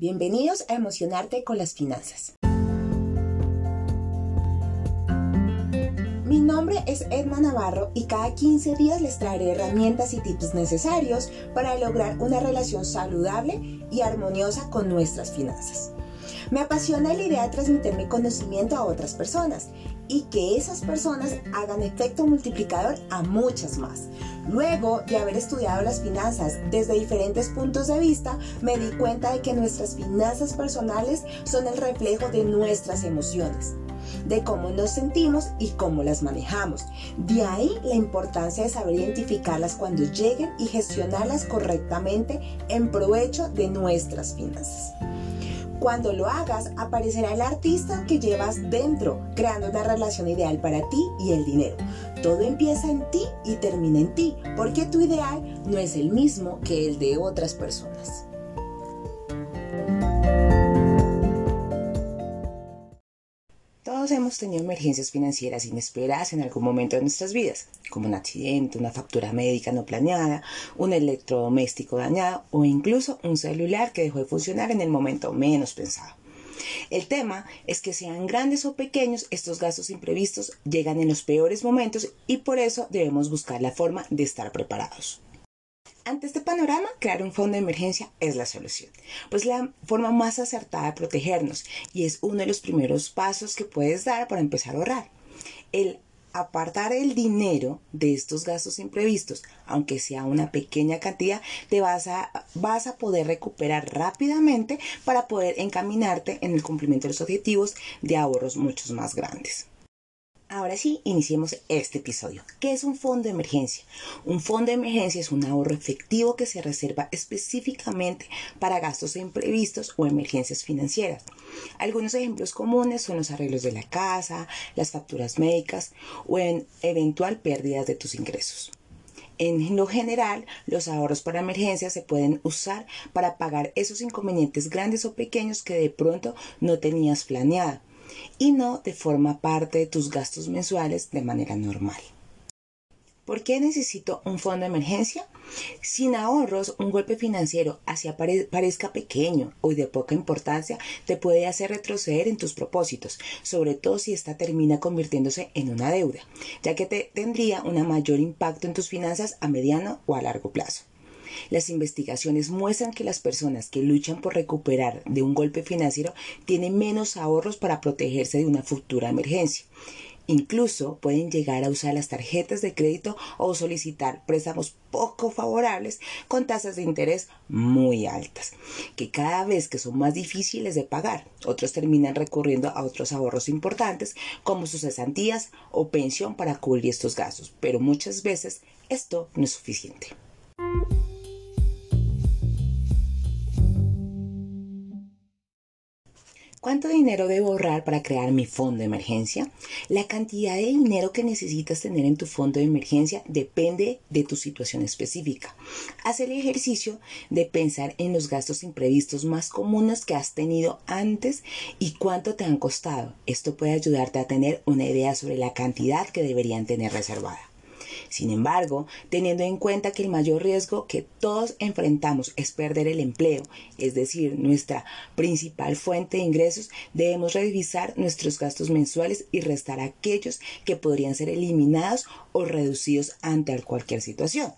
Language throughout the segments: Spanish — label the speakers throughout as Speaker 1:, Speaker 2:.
Speaker 1: Bienvenidos a Emocionarte con las Finanzas. Mi nombre es Edma Navarro y cada 15 días les traeré herramientas y tips necesarios para lograr una relación saludable y armoniosa con nuestras finanzas. Me apasiona la idea de transmitir mi conocimiento a otras personas y que esas personas hagan efecto multiplicador a muchas más. Luego de haber estudiado las finanzas desde diferentes puntos de vista, me di cuenta de que nuestras finanzas personales son el reflejo de nuestras emociones de cómo nos sentimos y cómo las manejamos. De ahí la importancia de saber identificarlas cuando lleguen y gestionarlas correctamente en provecho de nuestras finanzas. Cuando lo hagas, aparecerá el artista que llevas dentro, creando una relación ideal para ti y el dinero. Todo empieza en ti y termina en ti, porque tu ideal no es el mismo que el de otras personas. Hemos tenido emergencias financieras inesperadas en algún momento de nuestras vidas, como un accidente, una factura médica no planeada, un electrodoméstico dañado o incluso un celular que dejó de funcionar en el momento menos pensado. El tema es que sean grandes o pequeños, estos gastos imprevistos llegan en los peores momentos y por eso debemos buscar la forma de estar preparados. Ante este panorama, crear un fondo de emergencia es la solución, pues la forma más acertada de protegernos y es uno de los primeros pasos que puedes dar para empezar a ahorrar. El apartar el dinero de estos gastos imprevistos, aunque sea una pequeña cantidad, te vas a, vas a poder recuperar rápidamente para poder encaminarte en el cumplimiento de los objetivos de ahorros muchos más grandes. Ahora sí, iniciemos este episodio. ¿Qué es un fondo de emergencia? Un fondo de emergencia es un ahorro efectivo que se reserva específicamente para gastos imprevistos o emergencias financieras. Algunos ejemplos comunes son los arreglos de la casa, las facturas médicas o en eventual pérdidas de tus ingresos. En lo general, los ahorros para emergencias se pueden usar para pagar esos inconvenientes grandes o pequeños que de pronto no tenías planeado y no de forma parte de tus gastos mensuales de manera normal. ¿Por qué necesito un fondo de emergencia? Sin ahorros, un golpe financiero, así parezca pequeño o de poca importancia, te puede hacer retroceder en tus propósitos, sobre todo si esta termina convirtiéndose en una deuda, ya que te tendría un mayor impacto en tus finanzas a mediano o a largo plazo. Las investigaciones muestran que las personas que luchan por recuperar de un golpe financiero tienen menos ahorros para protegerse de una futura emergencia. Incluso pueden llegar a usar las tarjetas de crédito o solicitar préstamos poco favorables con tasas de interés muy altas, que cada vez que son más difíciles de pagar, otros terminan recurriendo a otros ahorros importantes como sus cesantías o pensión para cubrir estos gastos, pero muchas veces esto no es suficiente. ¿Cuánto dinero debo ahorrar para crear mi fondo de emergencia? La cantidad de dinero que necesitas tener en tu fondo de emergencia depende de tu situación específica. Haz el ejercicio de pensar en los gastos imprevistos más comunes que has tenido antes y cuánto te han costado. Esto puede ayudarte a tener una idea sobre la cantidad que deberían tener reservada. Sin embargo, teniendo en cuenta que el mayor riesgo que todos enfrentamos es perder el empleo, es decir, nuestra principal fuente de ingresos, debemos revisar nuestros gastos mensuales y restar aquellos que podrían ser eliminados o reducidos ante cualquier situación.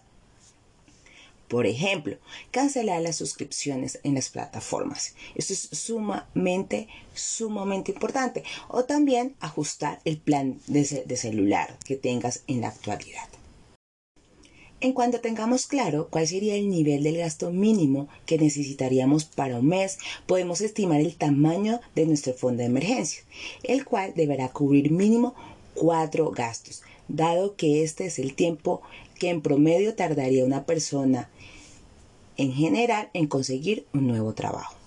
Speaker 1: Por ejemplo, cancelar las suscripciones en las plataformas. Esto es sumamente, sumamente importante. O también ajustar el plan de, celular que tengas en la actualidad. En cuanto tengamos claro cuál sería el nivel del gasto mínimo que necesitaríamos para un mes, podemos estimar el tamaño de nuestro fondo de emergencia, el cual deberá cubrir mínimo cuatro gastos, dado que este es el tiempo que en promedio tardaría una persona en general en conseguir un nuevo trabajo.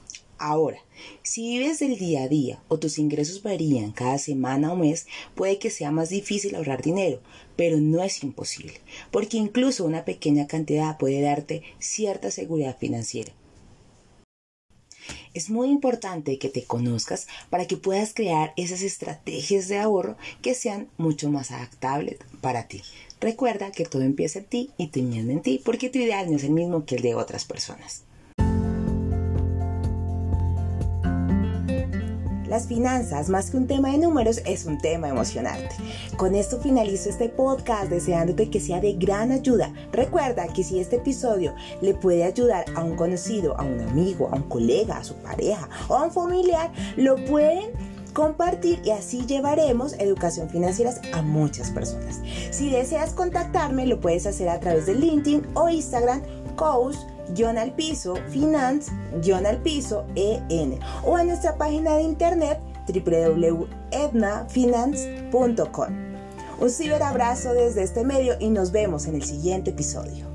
Speaker 1: Ahora, si vives del día a día o tus ingresos varían cada semana o mes, puede que sea más difícil ahorrar dinero, pero no es imposible, porque incluso una pequeña cantidad puede darte cierta seguridad financiera. Es muy importante que te conozcas para que puedas crear esas estrategias de ahorro que sean mucho más adaptables para ti. Recuerda que todo empieza en ti y termina en ti porque tu ideal no es el mismo que el de otras personas. Las finanzas, más que un tema de números, es un tema emocionante. Con esto finalizo este podcast deseándote que sea de gran ayuda. Recuerda que si este episodio le puede ayudar a un conocido, a un amigo, a un colega, a su pareja o a un familiar, lo pueden compartir y así llevaremos educación financiera a muchas personas. Si deseas contactarme, lo puedes hacer a través de LinkedIn o Instagram, coach al piso, finance, al piso, en o a nuestra página de internet www.ednafinance.com. Un ciberabrazo desde este medio y nos vemos en el siguiente episodio.